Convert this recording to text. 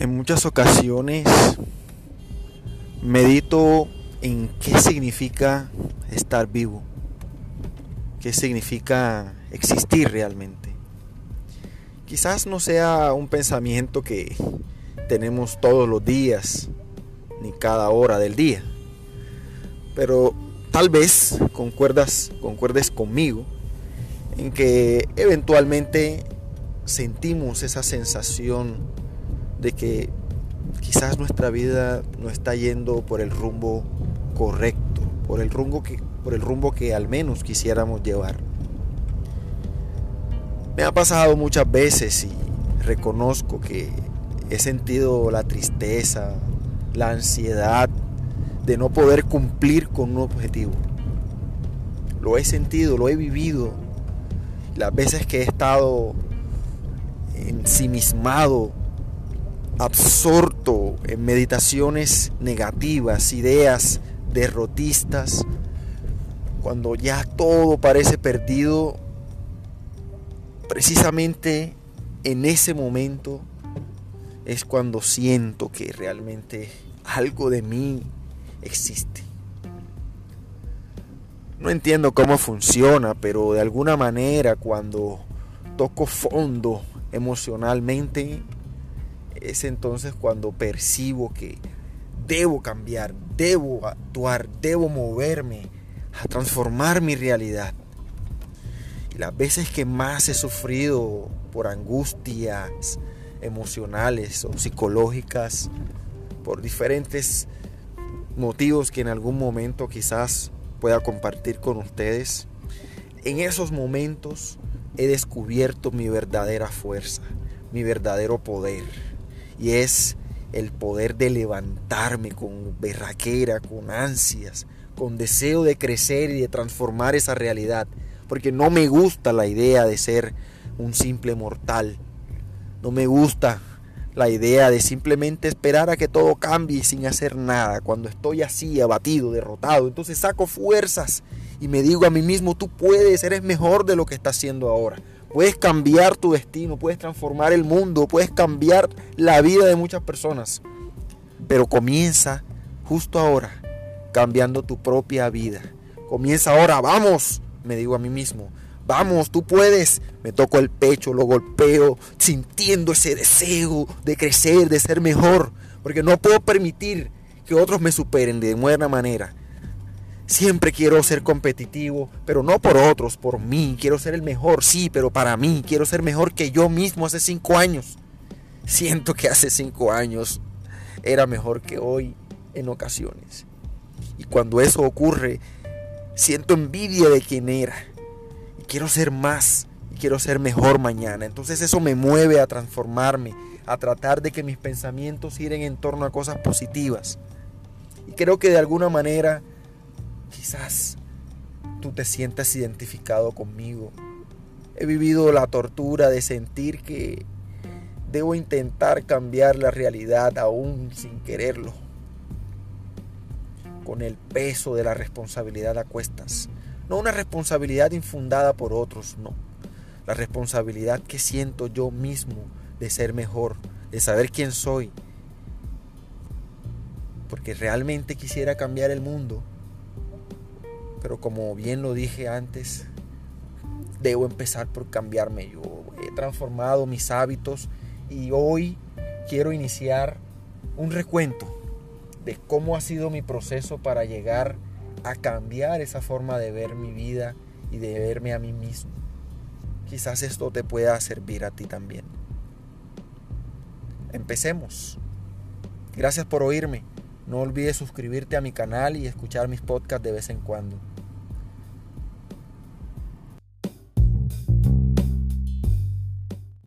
En muchas ocasiones medito en qué significa estar vivo, qué significa existir realmente. Quizás no sea un pensamiento que tenemos todos los días, ni cada hora del día, pero tal vez concuerdas, concuerdes conmigo en que eventualmente sentimos esa sensación de que quizás nuestra vida no está yendo por el rumbo correcto, por el rumbo que, por el rumbo que al menos quisiéramos llevar. Me ha pasado muchas veces y reconozco que he sentido la tristeza, la ansiedad de no poder cumplir con un objetivo. Lo he sentido, lo he vivido. Las veces que he estado ensimismado absorto en meditaciones negativas, ideas derrotistas, cuando ya todo parece perdido, precisamente en ese momento es cuando siento que realmente algo de mí existe. No entiendo cómo funciona, pero de alguna manera cuando toco fondo emocionalmente, es entonces cuando percibo que debo cambiar, debo actuar, debo moverme a transformar mi realidad. Y las veces que más he sufrido por angustias emocionales o psicológicas, por diferentes motivos que en algún momento quizás pueda compartir con ustedes, en esos momentos he descubierto mi verdadera fuerza, mi verdadero poder y es el poder de levantarme con berraquera, con ansias, con deseo de crecer y de transformar esa realidad. Porque no me gusta la idea de ser un simple mortal. No me gusta la idea de simplemente esperar a que todo cambie sin hacer nada. Cuando estoy así, abatido, derrotado, entonces saco fuerzas y me digo a mí mismo, tú puedes, eres mejor de lo que estás haciendo ahora. Puedes cambiar tu destino, puedes transformar el mundo, puedes cambiar la vida de muchas personas. Pero comienza justo ahora, cambiando tu propia vida. Comienza ahora, vamos, me digo a mí mismo. Vamos, tú puedes. Me toco el pecho, lo golpeo, sintiendo ese deseo de crecer, de ser mejor. Porque no puedo permitir que otros me superen de buena manera. Siempre quiero ser competitivo, pero no por otros, por mí. Quiero ser el mejor, sí, pero para mí. Quiero ser mejor que yo mismo hace cinco años. Siento que hace cinco años era mejor que hoy en ocasiones. Y cuando eso ocurre, siento envidia de quien era. Y quiero ser más. Y quiero ser mejor mañana. Entonces eso me mueve a transformarme, a tratar de que mis pensamientos giren en torno a cosas positivas. Y creo que de alguna manera Quizás tú te sientas identificado conmigo. He vivido la tortura de sentir que debo intentar cambiar la realidad aún sin quererlo. Con el peso de la responsabilidad a cuestas. No una responsabilidad infundada por otros, no. La responsabilidad que siento yo mismo de ser mejor, de saber quién soy. Porque realmente quisiera cambiar el mundo pero como bien lo dije antes, debo empezar por cambiarme yo. He transformado mis hábitos y hoy quiero iniciar un recuento de cómo ha sido mi proceso para llegar a cambiar esa forma de ver mi vida y de verme a mí mismo. Quizás esto te pueda servir a ti también. Empecemos. Gracias por oírme. No olvides suscribirte a mi canal y escuchar mis podcasts de vez en cuando.